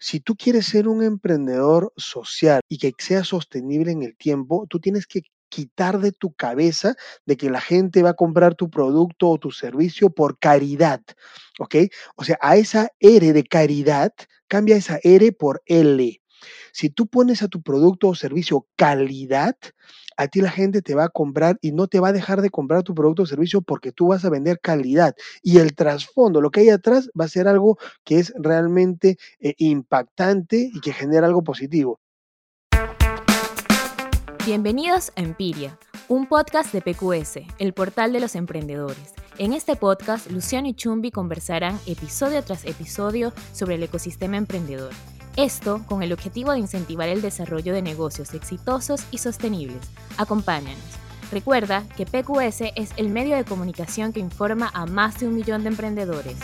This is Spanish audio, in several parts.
Si tú quieres ser un emprendedor social y que sea sostenible en el tiempo, tú tienes que quitar de tu cabeza de que la gente va a comprar tu producto o tu servicio por caridad, ¿ok? O sea, a esa R de caridad, cambia esa R por L. Si tú pones a tu producto o servicio calidad, a ti la gente te va a comprar y no te va a dejar de comprar tu producto o servicio porque tú vas a vender calidad. Y el trasfondo, lo que hay atrás, va a ser algo que es realmente eh, impactante y que genera algo positivo. Bienvenidos a Empiria, un podcast de PQS, el portal de los emprendedores. En este podcast, Luciano y Chumbi conversarán episodio tras episodio sobre el ecosistema emprendedor. Esto con el objetivo de incentivar el desarrollo de negocios exitosos y sostenibles. Acompáñanos. Recuerda que PQS es el medio de comunicación que informa a más de un millón de emprendedores.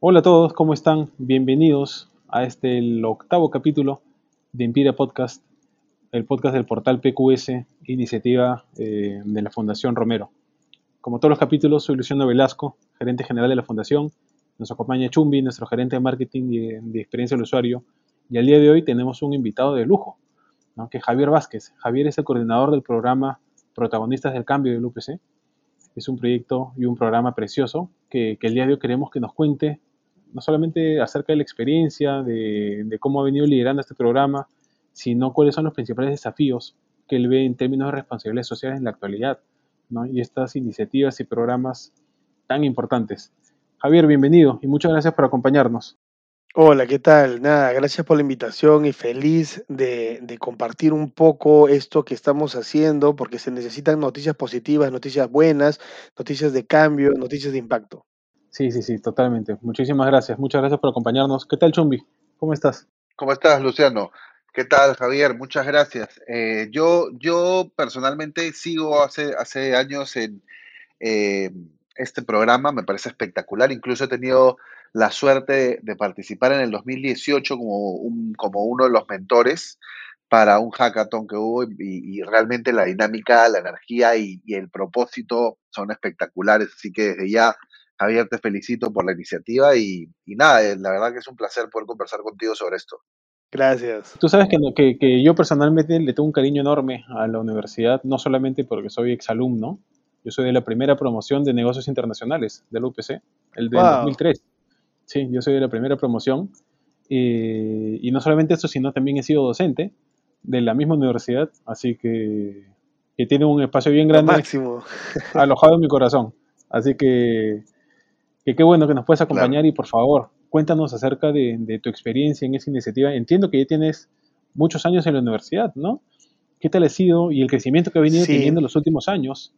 Hola a todos, ¿cómo están? Bienvenidos a este octavo capítulo de Empiria Podcast, el podcast del portal PQS, iniciativa eh, de la Fundación Romero. Como todos los capítulos, soy Luciano Velasco, gerente general de la Fundación. Nos acompaña Chumbi, nuestro gerente de marketing y de, experiencia del usuario. Y al día de hoy tenemos un invitado de lujo, que es Javier Vázquez. Javier es el coordinador del programa Protagonistas del Cambio del UPC. Es un proyecto y un programa precioso que, que el día de hoy queremos que nos cuente no solamente acerca de la experiencia, de, cómo ha venido liderando este programa, sino cuáles son los principales desafíos que él ve en términos de responsabilidades sociales en la actualidad, ¿no? y estas iniciativas y programas tan importantes. Javier, bienvenido y muchas gracias por acompañarnos. Hola, ¿qué tal? Nada, gracias por la invitación y feliz de, de, compartir un poco esto que estamos haciendo porque se necesitan noticias positivas, noticias buenas, noticias de cambio, noticias de impacto. Sí, sí, sí, totalmente. Muchísimas gracias. Muchas gracias por acompañarnos. ¿Qué tal, Chumbi? ¿Cómo estás? ¿Cómo estás, Luciano? ¿Qué tal, Javier? Muchas gracias. Eh, yo, yo personalmente sigo hace, hace años en eh, este programa, me parece espectacular. Incluso he tenido la suerte de, participar en el 2018 como, un, como uno de los mentores para un hackathon que hubo y, realmente la dinámica, la energía y, y, el propósito son espectaculares. Así que desde ya Javier, te felicito por la iniciativa y, nada, eh, la verdad que es un placer poder conversar contigo sobre esto. Gracias. Tú sabes que, que, yo personalmente le tengo un cariño enorme a la universidad, no solamente porque soy exalumno, yo soy de la primera promoción de negocios internacionales de la UPC, el de 2003. Sí, yo soy de la primera promoción. Eh, y no solamente eso, sino también he sido docente de la misma universidad, así que, que tiene un espacio bien grande máximo. alojado en mi corazón. Así que que qué bueno que nos puedes acompañar y por favor, cuéntanos acerca de, tu experiencia en esa iniciativa. Entiendo que ya tienes muchos años en la universidad, ¿no? ¿Qué tal ha sido y el crecimiento que ha venido teniendo en los últimos años?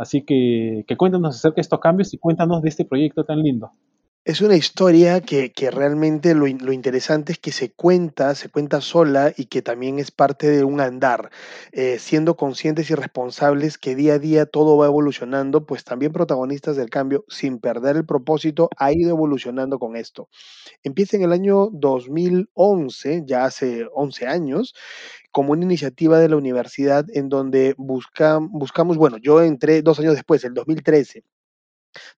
Así que, cuéntanos acerca de estos cambios y cuéntanos de este proyecto tan lindo. Es una historia que, que realmente lo, lo, interesante es que se cuenta, se cuenta sola y que también es parte de un andar, eh, siendo conscientes y responsables que día a día todo va evolucionando, pues también protagonistas del cambio, sin perder el propósito, ha ido evolucionando con esto. Empieza en el año 2011, ya hace 11 años, como una iniciativa de la universidad en donde busca, buscamos, bueno, yo entré dos años después, el 2013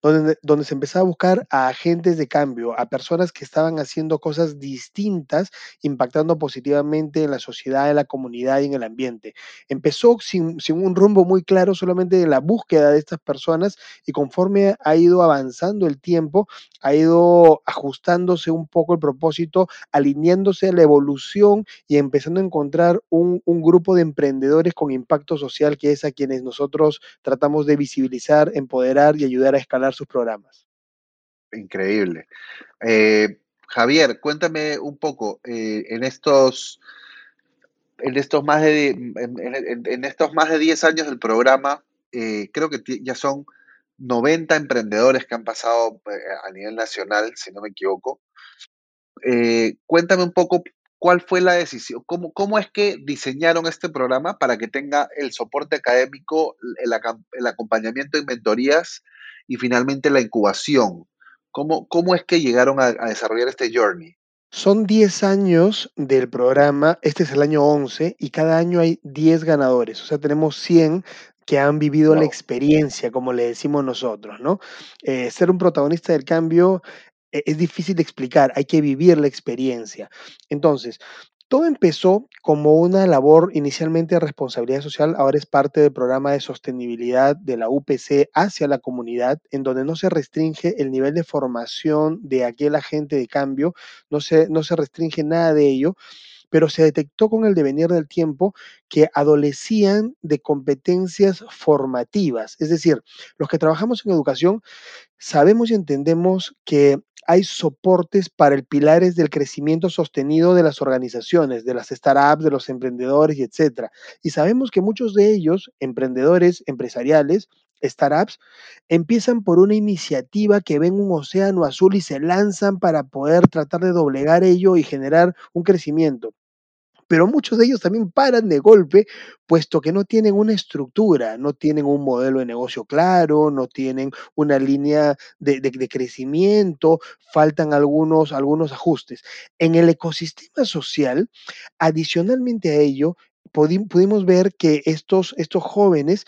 donde, donde se empezaba a buscar a agentes de cambio, a personas que estaban haciendo cosas distintas, impactando positivamente en la sociedad, en la comunidad y en el ambiente. Empezó sin, sin un rumbo muy claro, solamente en la búsqueda de estas personas y conforme ha ido avanzando el tiempo, ha ido ajustándose un poco el propósito, alineándose a la evolución y empezando a encontrar un, un grupo de emprendedores con impacto social que es a quienes nosotros tratamos de visibilizar, empoderar y ayudar a escalar sus programas. Increíble. Eh, Javier, cuéntame un poco, eh, en estos en estos más de en, estos más de 10 años del programa, eh, creo que ya son 90 emprendedores que han pasado a nivel nacional, si no me equivoco. Cuéntame un poco cuál fue la decisión, cómo, cómo es que diseñaron este programa para que tenga el soporte académico, el, el acompañamiento en mentorías y finalmente la incubación. ¿Cómo, cómo es que llegaron a, a desarrollar este journey? Son 10 años del programa, este es el año 11 y cada año hay 10 ganadores, o sea, tenemos 100 que han vivido la experiencia, como le decimos nosotros, ¿no? Eh, ser un protagonista del cambio e, es difícil de explicar, hay que vivir la experiencia. Entonces, todo empezó como una labor inicialmente de responsabilidad social, ahora es parte del programa de sostenibilidad de la UPC hacia la comunidad, en donde no se restringe el nivel de formación de aquel agente de cambio, no se, no se restringe nada de ello, pero se detectó con el devenir del tiempo que adolecían de competencias formativas. Es decir, los que trabajamos en educación sabemos y entendemos que hay soportes para el pilares del crecimiento sostenido de las organizaciones, de las startups, de los emprendedores y etcétera. Y sabemos que muchos de ellos, emprendedores empresariales, startups, empiezan por una iniciativa que ven un océano azul y se lanzan para poder tratar de doblegar ello y generar un crecimiento pero muchos de ellos también paran de golpe, puesto que no tienen una estructura, no tienen un modelo de negocio claro, no tienen una línea de, crecimiento, faltan algunos, algunos ajustes. En el ecosistema social, adicionalmente a ello, pudimos ver que estos, estos jóvenes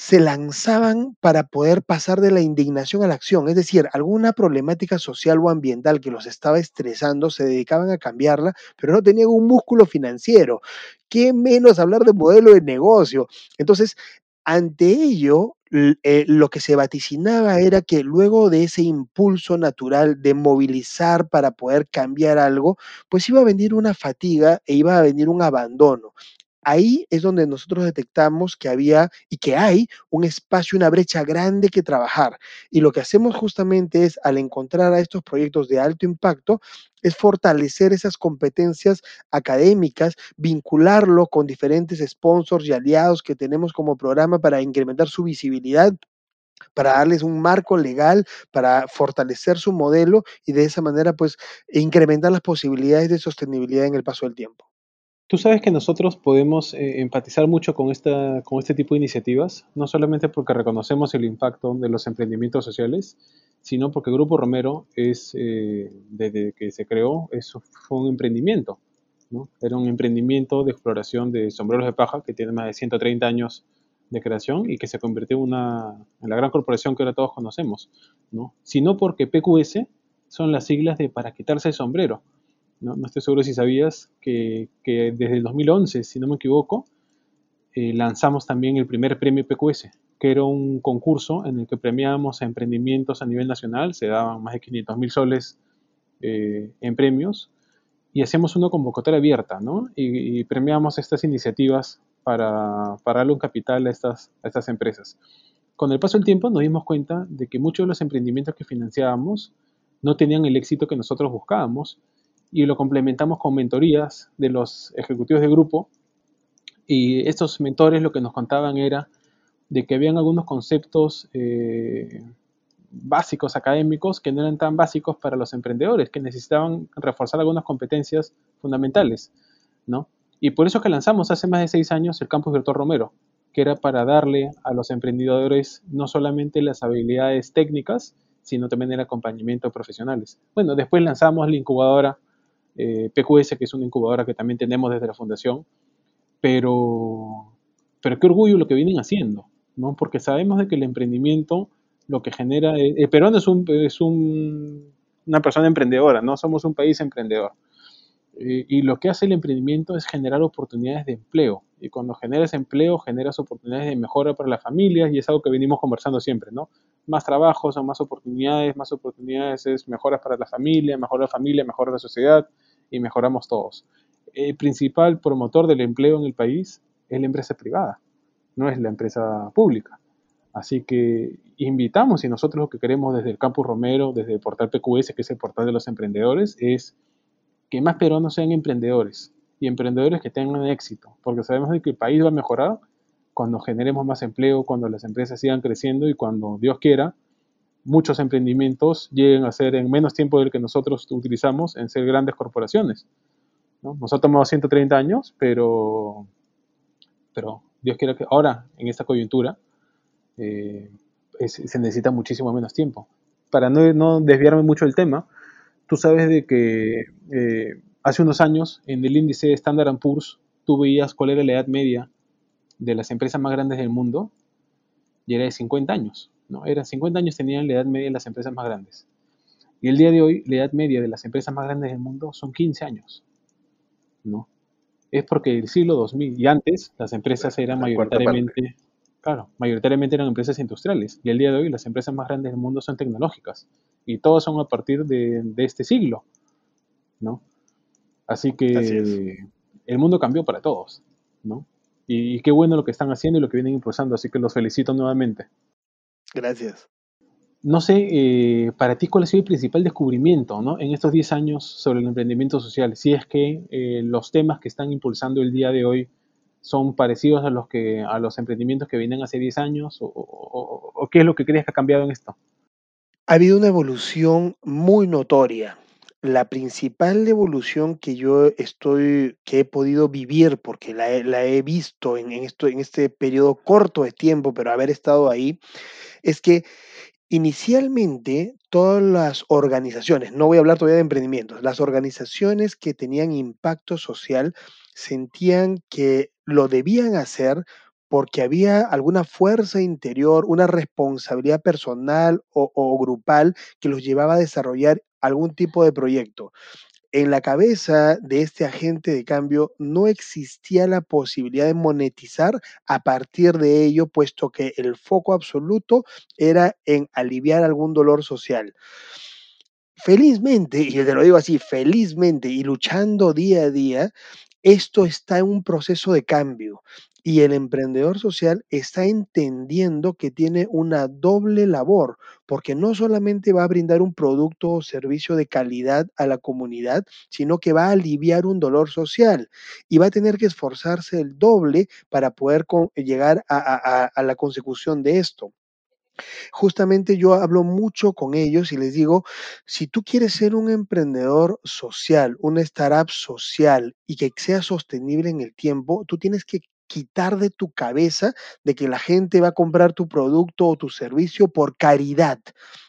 se lanzaban para poder pasar de la indignación a la acción, es decir, alguna problemática social o ambiental que los estaba estresando, se dedicaban a cambiarla, pero no tenían un músculo financiero. ¿Qué menos hablar de modelo de negocio? Entonces, ante ello, eh, lo que se vaticinaba era que luego de ese impulso natural de movilizar para poder cambiar algo, pues iba a venir una fatiga e iba a venir un abandono. Ahí es donde nosotros detectamos que había y que hay un espacio, una brecha grande que trabajar. Y lo que hacemos justamente es, al encontrar a estos proyectos de alto impacto, es fortalecer esas competencias académicas, vincularlo con diferentes sponsors y aliados que tenemos como programa para incrementar su visibilidad para darles un marco legal, para fortalecer su modelo y de esa manera pues incrementar las posibilidades de sostenibilidad en el paso del tiempo. Tú sabes que nosotros podemos eh, empatizar mucho con, este tipo de iniciativas, no solamente porque reconocemos el impacto de los emprendimientos sociales, sino porque Grupo Romero es, eh, desde que se creó, eso fue un emprendimiento. ¿no? Era un emprendimiento de exploración de sombreros de paja que tiene más de 130 años de creación y que se convirtió en la gran corporación que ahora todos conocemos, ¿no? sino porque PQS son las siglas de para quitarse el sombrero. No, estoy seguro si sabías que, desde el 2011, si no me equivoco, eh, lanzamos también el primer premio PQS, que era un concurso en el que premiábamos a emprendimientos a nivel nacional, se daban más de 500 mil soles eh, en premios, y hacíamos una convocatoria abierta, ¿no? Y, premiábamos estas iniciativas para, para, darle un capital a estas, a estas empresas. Con el paso del tiempo nos dimos cuenta de que muchos de los emprendimientos que financiábamos no tenían el éxito que nosotros buscábamos y lo complementamos con mentorías de los ejecutivos de grupo. Y estos mentores lo que nos contaban era de que habían algunos conceptos eh, básicos académicos que no eran tan básicos para los emprendedores, que necesitaban reforzar algunas competencias fundamentales, ¿no? Y por eso que lanzamos hace más de seis años el Campus Virtual Romero, que era para darle a los emprendedores no solamente las habilidades técnicas, sino también el acompañamiento profesionales. Bueno, después lanzamos la incubadora eh, PQS, que es una incubadora que también tenemos desde la fundación, pero, pero qué orgullo lo que vienen haciendo, ¿no? Porque sabemos de que el emprendimiento lo que genera, el eh, Perú es, un, es un, una persona emprendedora, ¿no? Somos un país emprendedor. Eh, y lo que hace el emprendimiento es generar oportunidades de empleo. Y cuando generas empleo, generas oportunidades de mejora para las familias y es algo que venimos conversando siempre, ¿no? Más trabajos son más oportunidades, más oportunidades es mejoras para la familia, mejora la familia, mejora la sociedad y mejoramos todos. El principal promotor del empleo en el país es la empresa privada, no es la empresa pública. Así que invitamos y nosotros lo que queremos desde el Campus Romero, desde el portal PQS, que es el portal de los emprendedores, es que más peruanos sean emprendedores y emprendedores que tengan éxito, porque sabemos que el país va a mejorar cuando generemos más empleo, cuando las empresas sigan creciendo y cuando Dios quiera, muchos emprendimientos lleguen a ser en menos tiempo del que nosotros utilizamos en ser grandes corporaciones. ¿no? Nos ha tomado 130 años, pero, pero Dios quiera que ahora, en esta coyuntura, eh, se necesita muchísimo menos tiempo. Para no, no, desviarme mucho del tema, tú sabes de que eh, hace unos años en el índice Standard Poor's tú veías cuál era la edad media de las empresas más grandes del mundo y era de 50 años. ¿no? Eran 50 años tenían la edad media de las empresas más grandes. Y el día de hoy, la edad media de las empresas más grandes del mundo son 15 años. ¿no? Es porque el siglo 2000 y antes las empresas eran mayoritariamente, claro, mayoritariamente eran empresas industriales. Y el día de hoy las empresas más grandes del mundo son tecnológicas. Y todas son a partir de, de este siglo. ¿no? Así que el mundo cambió para todos. ¿no? Y, y qué bueno lo que están haciendo y lo que vienen impulsando. Así que los felicito nuevamente. Gracias. No sé, eh, para ti, ¿cuál ha sido el principal descubrimiento ¿no? en estos 10 años sobre el emprendimiento social? Si es que eh, los temas que están impulsando el día de hoy son parecidos a los, que, a los emprendimientos que vienen hace 10 años, o, o, o qué es lo que crees que ha cambiado en esto? Ha habido una evolución muy notoria. La principal evolución que yo estoy, que he podido vivir, porque la la he visto en, en, esto, en este periodo corto de tiempo, pero haber estado ahí, es que inicialmente todas las organizaciones, no voy a hablar todavía de emprendimientos, las organizaciones que tenían impacto social sentían que lo debían hacer porque había alguna fuerza interior, una responsabilidad personal o, o, grupal que los llevaba a desarrollar algún tipo de proyecto en la cabeza de este agente de cambio no existía la posibilidad de monetizar a partir de ello, puesto que el foco absoluto era en aliviar algún dolor social. Felizmente, y te lo digo así, felizmente y luchando día a día, esto está en un proceso de cambio y el emprendedor social está entendiendo que tiene una doble labor, porque no solamente va a brindar un producto o servicio de calidad a la comunidad, sino que va a aliviar un dolor social y va a tener que esforzarse el doble para poder llegar a, a, la consecución de esto. Justamente yo hablo mucho con ellos y les digo, si tú quieres ser un emprendedor social, una startup social y que sea sostenible en el tiempo, tú tienes que quitar de tu cabeza de que la gente va a comprar tu producto o tu servicio por caridad,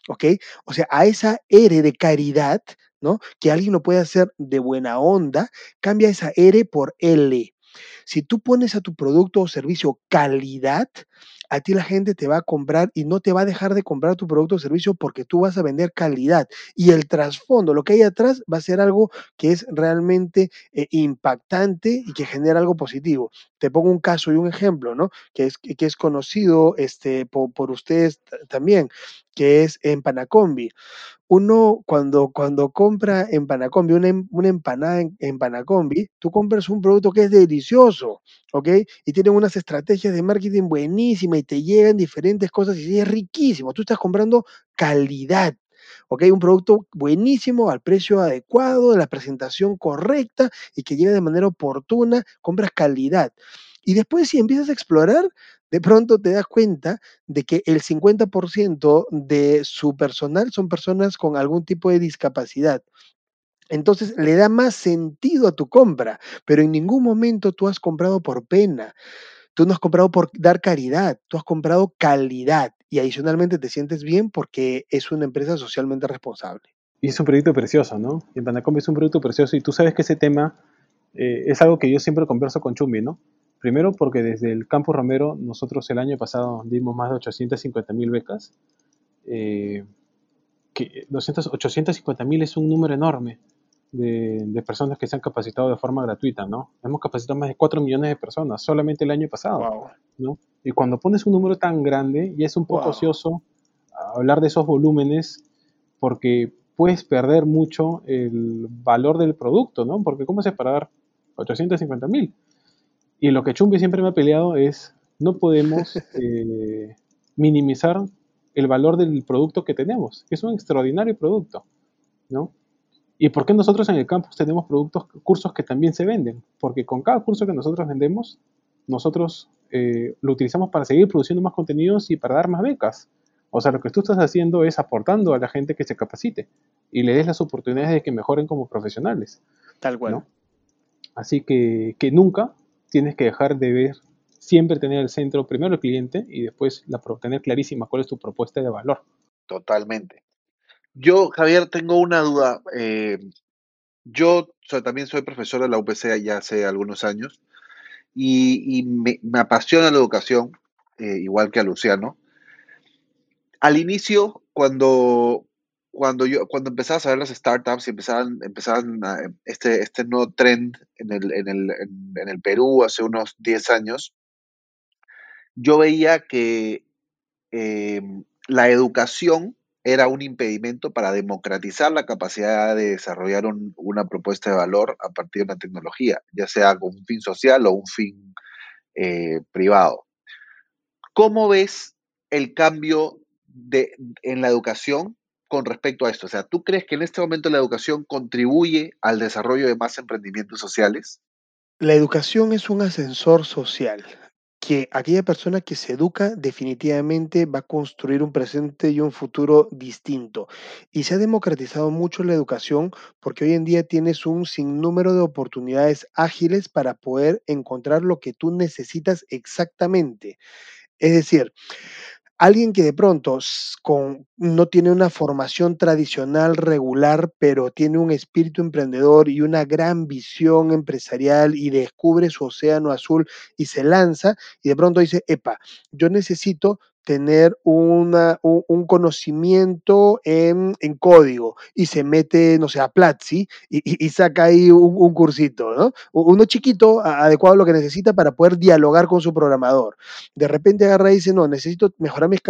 ¿ok? O sea, a esa R de caridad, ¿no? Que alguien lo puede hacer de buena onda, cambia esa R por L. Si tú pones a tu producto o servicio calidad, a ti la gente te va a comprar y no te va a dejar de comprar tu producto o servicio porque tú vas a vender calidad. Y el trasfondo, lo que hay atrás, va a ser algo que es realmente eh, impactante y que genera algo positivo. Te pongo un caso y un ejemplo, ¿no? Que es, que es conocido este, por, por ustedes también, que es en Panacombi uno cuando, cuando compra en Panacombi una, em, empanada en, en, Panacombi, tú compras un producto que es delicioso, ¿ok? Y tienen unas estrategias de marketing buenísimas y te llegan diferentes cosas y es riquísimo. Tú estás comprando calidad, ¿ok? Un producto buenísimo al precio adecuado, de la presentación correcta y que llega de manera oportuna, compras calidad. Y después si empiezas a explorar, de pronto te das cuenta de que el 50% de su personal son personas con algún tipo de discapacidad. Entonces le da más sentido a tu compra, pero en ningún momento tú has comprado por pena. Tú no has comprado por dar caridad, tú has comprado calidad y adicionalmente te sientes bien porque es una empresa socialmente responsable. Y es un proyecto precioso, ¿no? En Panacom es un producto precioso y tú sabes que ese tema eh, es algo que yo siempre converso con Chumbi, ¿no? Primero porque desde el Campus Romero nosotros el año pasado dimos más de 850 mil becas. Eh, que 850 mil es un número enorme de, de, personas que se han capacitado de forma gratuita, ¿no? Hemos capacitado más de 4 millones de personas solamente el año pasado, wow. ¿no? Y cuando pones un número tan grande, ya es un poco wow. ocioso hablar de esos volúmenes porque puedes perder mucho el valor del producto, ¿no? Porque ¿cómo se para dar 850 mil? Y lo que Chumbi siempre me ha peleado es, no podemos eh, minimizar el valor del producto que tenemos, es un extraordinario producto, ¿no? ¿Y por qué nosotros en el campus tenemos productos, cursos que también se venden? Porque con cada curso que nosotros vendemos, nosotros eh, lo utilizamos para seguir produciendo más contenidos y para dar más becas. O sea, lo que tú estás haciendo es aportando a la gente que se capacite y le des las oportunidades de que mejoren como profesionales. Tal cual. Así que, que nunca tienes que dejar de ver, siempre tener el centro primero el cliente y después tener clarísima cuál es tu propuesta de valor. Totalmente. Yo, Javier, tengo una duda. Eh, yo también soy profesor de la UPC ya hace algunos años y, me, apasiona la educación, eh, igual que a Luciano. Al inicio, cuando, cuando, yo, cuando empezabas a ver las startups y empezaban, empezaban este, este nuevo trend en el, en, el, en el Perú hace unos 10 años, yo veía que em, la educación era un impedimento para democratizar la capacidad de desarrollar una propuesta de valor a partir de una tecnología, ya sea con un fin social o un fin eh, privado. ¿Cómo ves el cambio de, en la educación con respecto a esto? O sea, ¿tú crees que en este momento la educación contribuye al desarrollo de más emprendimientos sociales? La educación es un ascensor social que aquella persona que se educa definitivamente va a construir un presente y un futuro distinto. Y se ha democratizado mucho la educación porque hoy en día tienes un sinnúmero de oportunidades ágiles para poder encontrar lo que tú necesitas exactamente. Es decir, alguien que de pronto con, no tiene una formación tradicional regular, pero tiene un espíritu emprendedor y una gran visión empresarial y descubre su océano azul y se lanza y de pronto dice, epa, yo necesito tener una, un, conocimiento en, código y se mete, no sé, a Platzi y, saca ahí un, cursito, ¿no? Uno chiquito, adecuado a lo que necesita para poder dialogar con su programador. De repente agarra y dice, no, necesito mejorar mis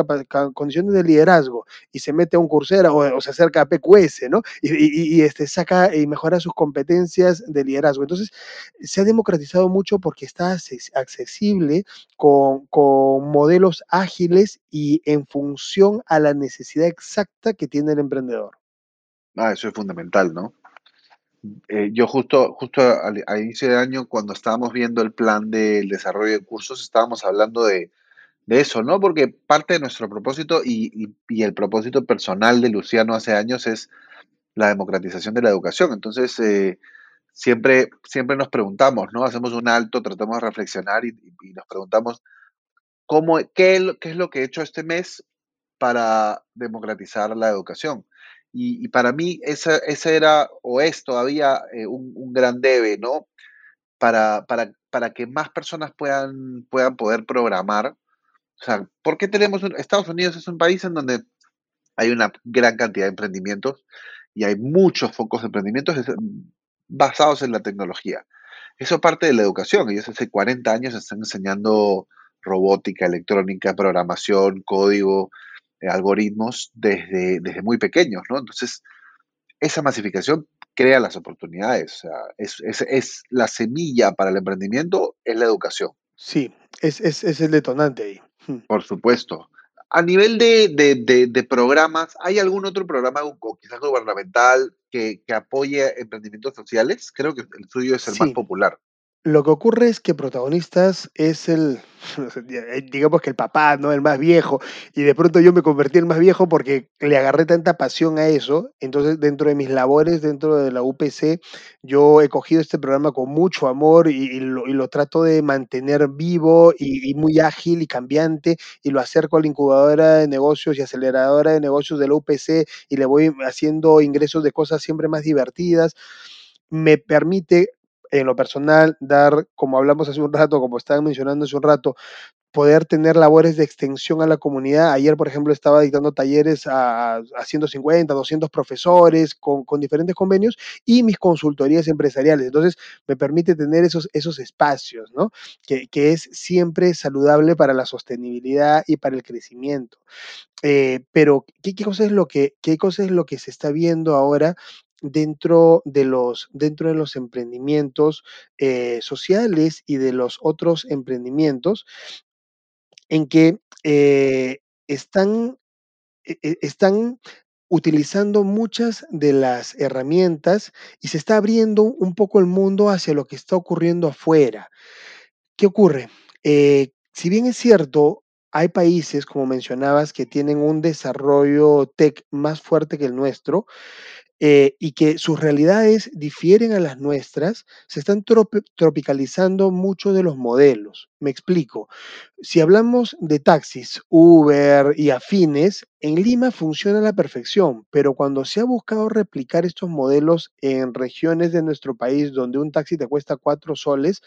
condiciones de liderazgo y se mete a un cursera o, se acerca a PQS, ¿no? Y, este, saca y mejora sus competencias de liderazgo. Entonces, se ha democratizado mucho porque está accesible con, con modelos ágiles y en función a la necesidad exacta que tiene el emprendedor. Ah, eso es fundamental, ¿no? Eh, yo justo, justo al, inicio de año, cuando estábamos viendo el plan del desarrollo de cursos, estábamos hablando de, eso, ¿no? Porque parte de nuestro propósito y, el propósito personal de Luciano hace años es la democratización de la educación. Entonces, eh, siempre, siempre nos preguntamos, ¿no? Hacemos un alto, tratamos de reflexionar y nos preguntamos, qué, es lo que he hecho este mes para democratizar la educación. Y, para mí ese, era o es todavía eh, un, gran debe, ¿no? Para, para, para, que más personas puedan, puedan poder programar. O sea, ¿por qué tenemos Estados Unidos es un país en donde hay una gran cantidad de emprendimientos y hay muchos focos de emprendimientos basados en la tecnología. Eso parte de la educación. Ellos hace 40 años están enseñando robótica, electrónica, programación, código, eh, algoritmos desde, desde muy pequeños, ¿no? Entonces, esa masificación crea las oportunidades. O sea, es, es, la semilla para el emprendimiento, es la educación. Sí, es, es el detonante ahí. Hmm. Por supuesto. A nivel de, de, programas, ¿hay algún otro programa, o quizás gubernamental, que, que, apoye emprendimientos sociales? Creo que el suyo es el más popular. Lo que ocurre es que protagonistas es el, digamos que el papá, ¿no? El más viejo. Y de pronto yo me convertí en más viejo porque le agarré tanta pasión a eso. Entonces, dentro de mis labores, dentro de la UPC, yo he cogido este programa con mucho amor y, lo, trato de mantener vivo y, muy ágil y cambiante. Y lo acerco a la incubadora de negocios y aceleradora de negocios de la UPC y le voy haciendo ingresos de cosas siempre más divertidas. Me permite en lo personal, dar, como hablamos hace un rato, como estaban mencionando hace un rato, poder tener labores de extensión a la comunidad. Ayer, por ejemplo, estaba dictando talleres a, 150, 200 profesores con, diferentes convenios y mis consultorías empresariales. Entonces, me permite tener esos, esos espacios, ¿no? Que, es siempre saludable para la sostenibilidad y para el crecimiento. Eh, pero, ¿qué, cosa es lo que, ¿qué cosa es lo que se está viendo ahora dentro de los, dentro de los emprendimientos eh, sociales y de los otros emprendimientos en que eh, están, e, e, están utilizando muchas de las herramientas y se está abriendo un poco el mundo hacia lo que está ocurriendo afuera. ¿Qué ocurre? Eh, si bien es cierto, hay países, como mencionabas, que tienen un desarrollo tech más fuerte que el nuestro, eh, y que sus realidades difieren a las nuestras, se están tropi- tropicalizando muchos de los modelos. Me explico. Si hablamos de taxis, Uber y afines, en Lima funciona a la perfección, pero cuando se ha buscado replicar estos modelos en regiones de nuestro país donde un taxi te cuesta cuatro soles,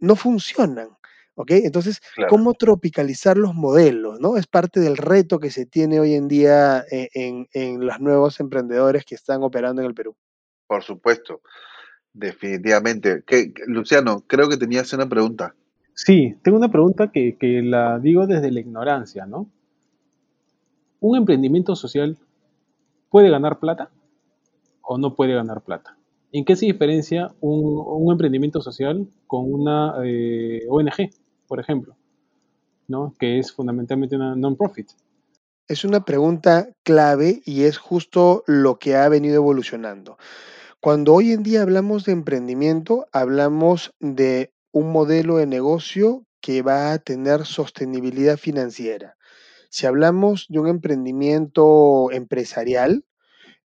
no funcionan. ¿Ok? Entonces, Claro, ¿cómo tropicalizar los modelos? ¿no? Es parte del reto que se tiene hoy en día eh, en, en los nuevos emprendedores que están operando en el Perú. por supuesto, definitivamente. ¿Qué- qué- Luciano, creo que tenías una pregunta. Sí, tengo una pregunta que, que la digo desde la ignorancia, ¿no? ¿Un emprendimiento social puede ganar plata o no puede ganar plata? ¿En qué se diferencia un, un emprendimiento social con una eh, ONG, por ejemplo, ¿no? Que es fundamentalmente una non-profit. Es una pregunta clave y es justo lo que ha venido evolucionando. Cuando hoy en día hablamos de emprendimiento, hablamos de un modelo de negocio que va a tener sostenibilidad financiera. Si hablamos de un emprendimiento empresarial,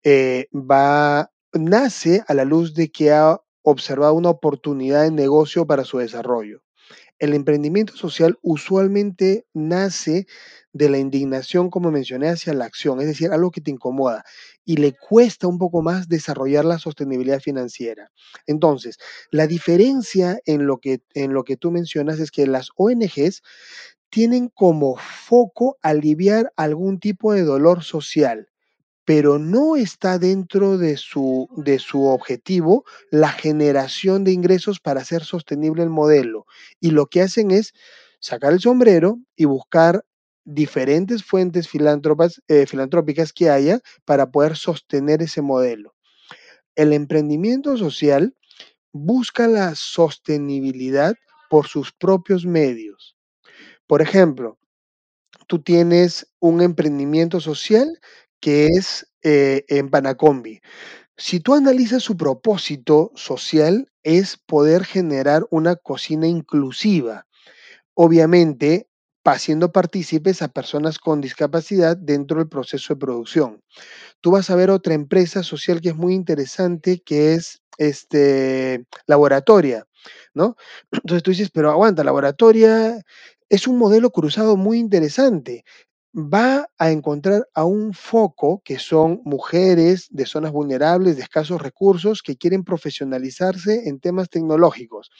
eh, va, nace a la luz de que ha observado una oportunidad de negocio para su desarrollo. El emprendimiento social usualmente nace de la indignación, como mencioné, hacia la acción, es decir, algo que te incomoda y le cuesta un poco más desarrollar la sostenibilidad financiera. Entonces, la diferencia en lo que, en lo que tú mencionas es que las ONGs tienen como foco aliviar algún tipo de dolor social pero no está dentro de su, de su objetivo la generación de ingresos para hacer sostenible el modelo. Y lo que hacen es sacar el sombrero y buscar diferentes fuentes eh, filantrópicas que haya para poder sostener ese modelo. El emprendimiento social busca la sostenibilidad por sus propios medios. Por ejemplo, tú tienes un emprendimiento social que es eh, en Panacombi. Si tú analizas su propósito social, es poder generar una cocina inclusiva, obviamente haciendo partícipes a personas con discapacidad dentro del proceso de producción tú vas a ver otra empresa social que es muy interesante, que es este, Laboratoria, ¿no? Entonces tú dices, pero aguanta, Laboratoria es un modelo cruzado muy interesante. Va a encontrar a un foco que son mujeres de zonas vulnerables, de escasos recursos, que quieren profesionalizarse en temas tecnológicos.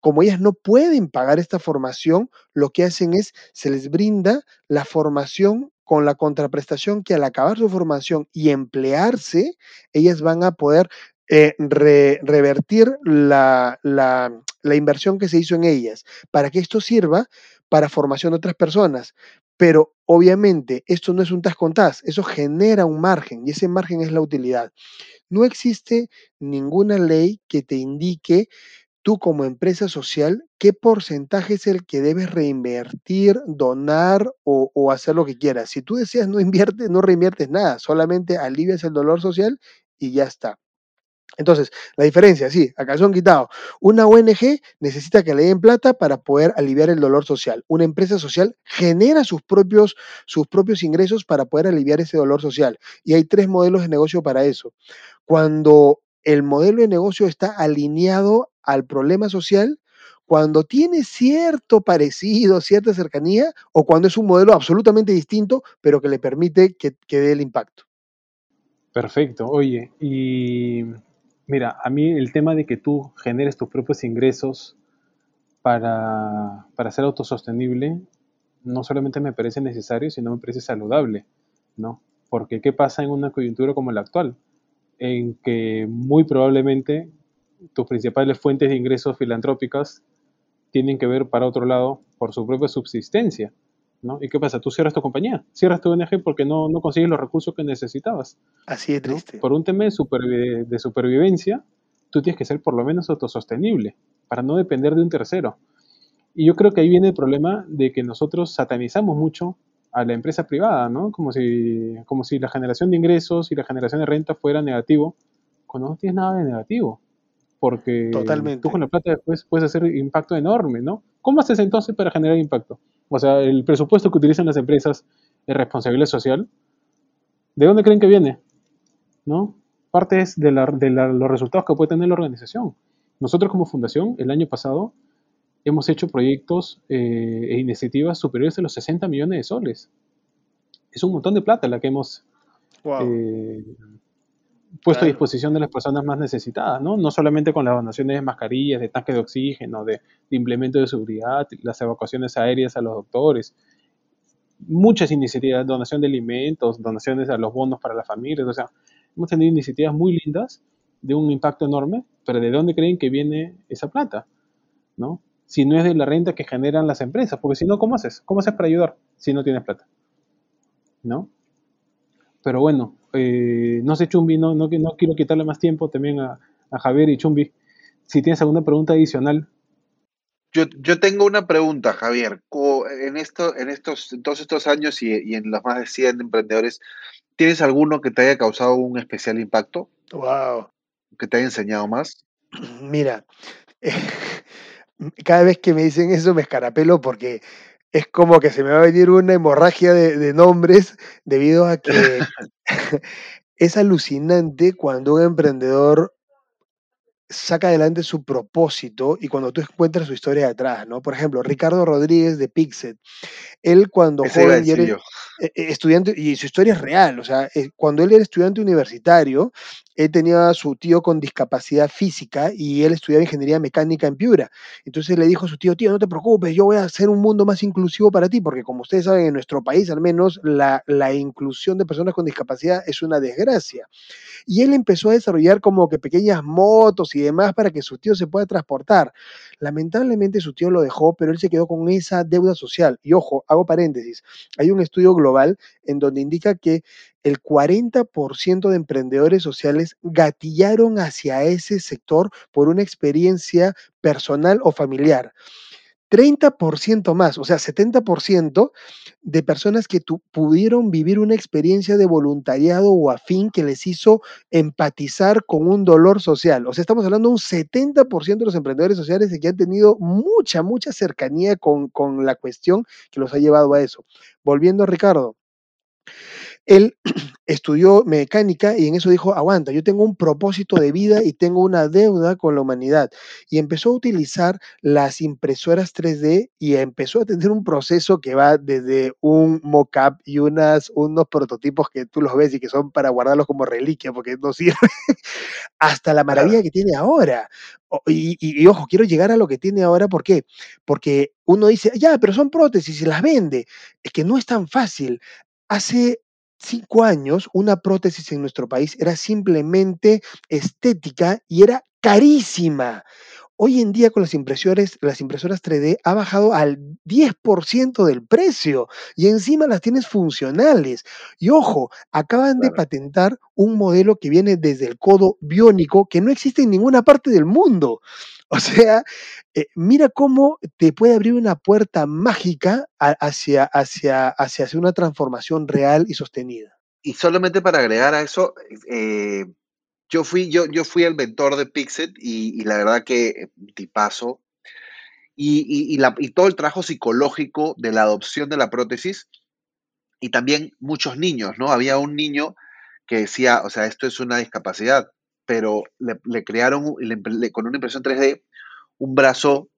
Como ellas no pueden pagar esta formación, lo que hacen es, se les brinda la formación con la contraprestación que al acabar su formación y emplearse, ellas van a poder eh, re- revertir la, la, la inversión que se hizo en ellas, para que esto sirva para formación de otras personas. Pero obviamente esto no es un tas con tas, eso genera un margen y ese margen es la utilidad. No existe ninguna ley que te indique tú como empresa social, ¿qué porcentaje es el que debes reinvertir, donar o, hacer lo que quieras? Si tú deseas no inviertes, no reinviertes nada, solamente alivias el dolor social y ya está. Entonces, la diferencia, sí, a calzón quitado. Una ONG necesita que le den plata para poder aliviar el dolor social. Una empresa social genera sus propios, sus propios ingresos para poder aliviar ese dolor social. Y hay tres modelos de negocio para eso. Cuando el modelo de negocio está alineado al problema social, cuando tiene cierto parecido, cierta cercanía, o cuando es un modelo absolutamente distinto, pero que le permite que, que dé el impacto. Perfecto. Oye, y mira, a mí el tema de que tú generes tus propios ingresos para, para ser autosostenible no solamente me parece necesario, sino me parece saludable, ¿no? Porque ¿qué pasa en una coyuntura como la actual? En que muy probablemente tus principales fuentes de ingresos filantrópicas tienen que ver para otro lado por su propia subsistencia, ¿no? ¿Y qué pasa? Tú cierras tu compañía, cierras tu ONG porque no, no consigues los recursos que necesitabas, Así de ¿no? triste. Por un tema de, supervi- de supervivencia, tú tienes que ser por lo menos autosostenible para no depender de un tercero. Y yo creo que ahí viene el problema de que nosotros satanizamos mucho a la empresa privada, ¿no? Como si, como si la generación de ingresos y la generación de renta fuera negativo, cuando no tienes nada de negativo. porque Totalmente. tú con la plata después puedes hacer impacto enorme, ¿no? ¿Cómo haces entonces para generar impacto? O sea, el presupuesto que utilizan las empresas de responsabilidad social, ¿de dónde creen que viene? ¿No? Parte es de, la- de la- los resultados que puede tener la organización. Nosotros como fundación, el año pasado, hemos hecho proyectos eh, e iniciativas superiores a los 60 millones de soles. Es un montón de plata la que hemos Wow. eh, puesto a Claro. disposición de las personas más necesitadas, ¿no? No solamente con las donaciones de mascarillas, de tanques de oxígeno, de, de implementos de seguridad, las evacuaciones aéreas a los doctores, muchas iniciativas, donación de alimentos, donaciones a los bonos para las familias, o sea, hemos tenido iniciativas muy lindas de un impacto enorme, pero ¿de dónde creen que viene esa plata? ¿No? Si no es de la renta que generan las empresas, porque si no, ¿cómo haces? ¿Cómo haces para ayudar si no tienes plata? ¿No? Pero bueno, eh, no sé, Chumbi, no, no, no quiero quitarle más tiempo también a, a Javier y Chumbi. Si tienes alguna pregunta adicional, Yo, yo tengo una pregunta, Javier. En, esto, en, estos, en todos estos años y, y en los más de 100 emprendedores, ¿tienes alguno que te haya causado un especial impacto? Wow. ¿Que te haya enseñado más? Mira, cada vez que me dicen eso me escarapelo porque es como que se me va a venir una hemorragia de, de nombres debido a que es alucinante cuando un emprendedor saca adelante su propósito y cuando tú encuentras su historia de atrás, ¿no? Por ejemplo, Ricardo Rodríguez de Pixet. Él cuando Ese joven y era eh, eh, estudiante, y su historia es real, o sea, eh, cuando él era estudiante universitario, él tenía a su tío con discapacidad física y él estudiaba ingeniería mecánica en Piura. Entonces le dijo a su tío, tío, no te preocupes, yo voy a hacer un mundo más inclusivo para ti, porque como ustedes saben, en nuestro país al menos la, la inclusión de personas con discapacidad es una desgracia. Y él empezó a desarrollar como que pequeñas motos y demás para que su tío se pueda transportar. Lamentablemente su tío lo dejó, pero él se quedó con esa deuda social. Y ojo, hago paréntesis, hay un estudio global en donde indica que el 40% de emprendedores sociales gatillaron hacia ese sector por una experiencia personal o familiar. 30% más, o sea, 70% de personas que pudieron vivir una experiencia de voluntariado o afín que les hizo empatizar con un dolor social. O sea, estamos hablando de un 70% de los emprendedores sociales que han tenido mucha, mucha cercanía con la cuestión que los ha llevado a eso. Volviendo a Ricardo, él estudió mecánica y en eso dijo, aguanta, yo tengo un propósito de vida y tengo una deuda con la humanidad. Y empezó a utilizar las impresoras 3D y empezó a tener un proceso que va desde un mock-up y unas, unos prototipos que tú los ves y que son para guardarlos como reliquia porque no sirven, hasta la maravilla que tiene ahora. O- Y, y- y ojo, quiero llegar a lo que tiene ahora, ¿por qué? Porque uno dice, ya, pero son prótesis y las vende. Es que no es tan fácil. Hace cinco años, una prótesis en nuestro país era simplemente estética y era carísima. Hoy en día con las impresoras, las impresoras 3D ha bajado al 10% del precio y encima las tienes funcionales. Y ojo, acaban de patentar un modelo que viene desde el codo biónico que no existe en ninguna parte del mundo. O sea, eh, mira cómo te puede abrir una puerta mágica hacia, hacia, hacia una transformación real y sostenida. Y solamente para agregar a eso, eh, yo, fui, yo, yo fui el mentor de Pixet y, y la verdad que eh, tipazo. Y, y, y la- y todo el trabajo psicológico de la adopción de la prótesis y también muchos niños, ¿no? Había un niño que decía, o sea, esto es una discapacidad, pero le, le crearon le- le- con una impresión 3D un brazo,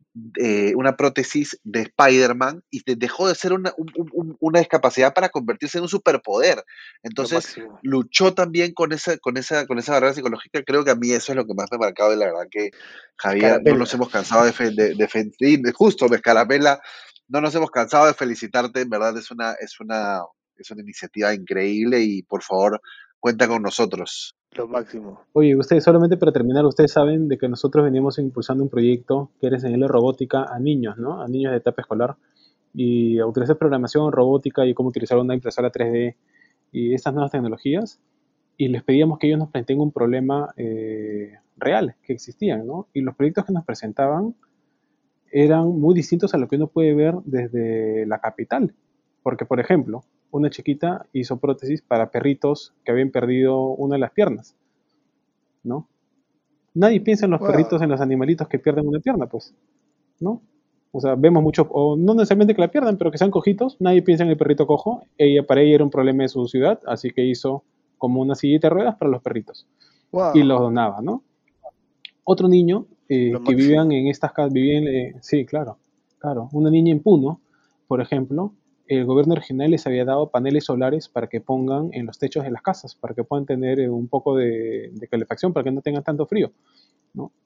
eh, una prótesis de Spider-Man y de- dejó de ser una, un- un- una discapacidad para convertirse en un superpoder. Entonces, luchó también con esa, con esa, con esa barrera psicológica. Creo que a mí eso es lo que más me ha marcado y la verdad que, Javier, no nos hemos cansado de, fe- de, de fe- de- justo, me no nos hemos cansado de felicitarte, en verdad es una, es una, es una iniciativa increíble y por favor, cuenta con nosotros. Lo máximo. Oye, ustedes, solamente para terminar, ustedes saben de que nosotros venimos impulsando un proyecto que era enseñarle robótica a niños, ¿no? A niños de etapa escolar. Y a utilizar programación, robótica y cómo utilizar una impresora 3D y estas nuevas tecnologías. Y les pedíamos que ellos nos planteen un problema eh, real que existían, ¿no? Y los proyectos que nos presentaban eran muy distintos a lo que uno puede ver desde la capital. Porque, por ejemplo, una chiquita hizo prótesis para perritos que habían perdido una de las piernas, ¿no? Nadie piensa en los Wow. perritos, en los animalitos que pierden una pierna, pues, ¿no? O sea, vemos muchos, o no necesariamente que la pierdan, pero que sean cojitos, nadie piensa en el perrito cojo. Ella, para ella era un problema de su ciudad, así que hizo como una sillita de ruedas para los perritos Wow. y los donaba, ¿no? Otro niño eh, que vivían en estas casas, vivían, eh, sí, claro, claro, una niña en Puno, por ejemplo, el gobierno regional les había dado paneles solares para que pongan en los techos de las casas, para que puedan tener eh, un poco de, de calefacción, para que no tengan tanto frío.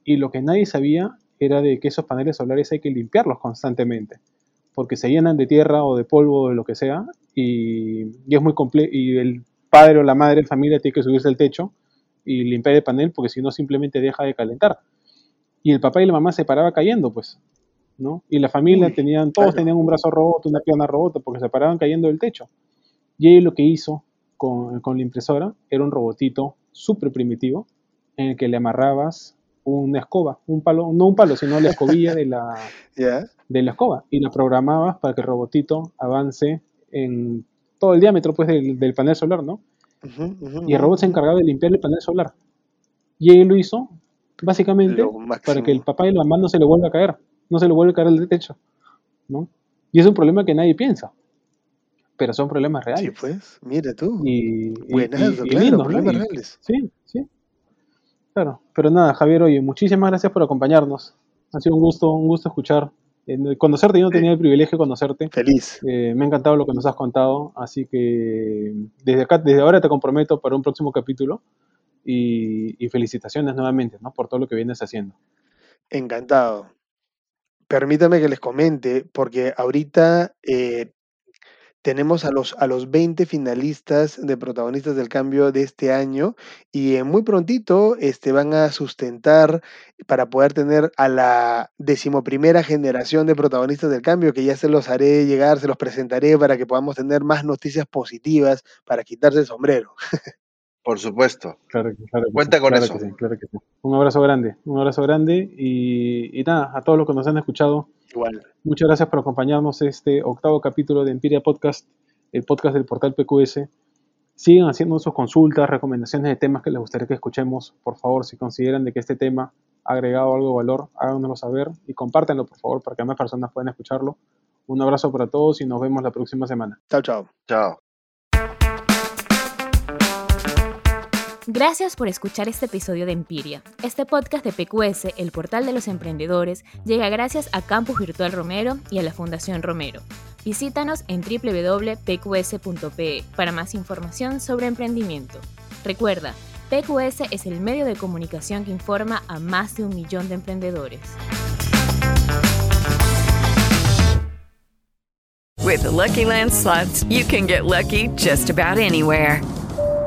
Y lo que nadie sabía era de que esos paneles solares hay que limpiarlos constantemente, porque se llenan de tierra o de polvo o de lo que sea, y, es muy comple y el padre o la madre de familia tiene que subirse al techo y limpiar el panel porque si no simplemente deja de calentar. Y el papá y la mamá se paraba cayendo, pues, ¿no? Y la familia tenían, todos claro. tenían un brazo roto, una pierna rota, porque se paraban cayendo del techo. Y ella lo que hizo con, con la impresora era un robotito súper primitivo en el que le amarrabas una escoba, un palo, no un palo, sino la escobilla de la, de la escoba y la programabas para que el robotito avance en todo el diámetro pues del, del panel solar, ¿no? Y el robot se encargaba de limpiar el panel solar. Y él lo hizo básicamente para que el papá y la mamá no se le vuelva a caer, no se le vuelva a caer el techo, ¿no? Y es un problema que nadie piensa, pero son problemas reales. Sí, pues, mira tú. Y, Buenazo, y- y claro, lindos, ¿no? problemas reales. Sí, sí. Claro, pero nada, Javier, oye, muchísimas gracias por acompañarnos. Ha sido un gusto, un gusto escuchar, eh, conocerte. Yo no tenía el privilegio de conocerte. Feliz. Eh, me ha encantado lo que nos has contado, así que desde acá, desde ahora te comprometo para un próximo capítulo y, y felicitaciones nuevamente, ¿no? Por todo lo que vienes haciendo. Encantado. Permítame que les comente, porque ahorita eh, tenemos a los, a los 20 finalistas de protagonistas del cambio de este año y eh, muy prontito este, van a sustentar para poder tener a la decimoprimera generación de protagonistas del cambio, que ya se los haré llegar, se los presentaré para que podamos tener más noticias positivas para quitarse el sombrero. Por supuesto. Claro, que- claro que Cuenta sí, con claro eso. que sí, claro que sí. Un abrazo grande, un abrazo grande y, y nada, a todos los que nos han escuchado, Igual. muchas gracias por acompañarnos este octavo capítulo de Empiria Podcast, el podcast del portal PQS. Sigan haciendo sus consultas, recomendaciones de temas que les gustaría que escuchemos. Por favor, si consideran de que este tema ha agregado algo de valor, háganoslo saber y compártanlo, por favor, para que más personas puedan escucharlo. Un abrazo para todos y nos vemos la próxima semana. Chao, chao. Chao. Gracias por escuchar este episodio de Empiria. Este podcast de PQS, el portal de los emprendedores, llega gracias a Campus Virtual Romero y a la Fundación Romero. Visítanos en www.pqs.pe para más información sobre emprendimiento. Recuerda, PQS es el medio de comunicación que informa a más de un millón de emprendedores. With Lucky Land slots, you can get lucky just about anywhere.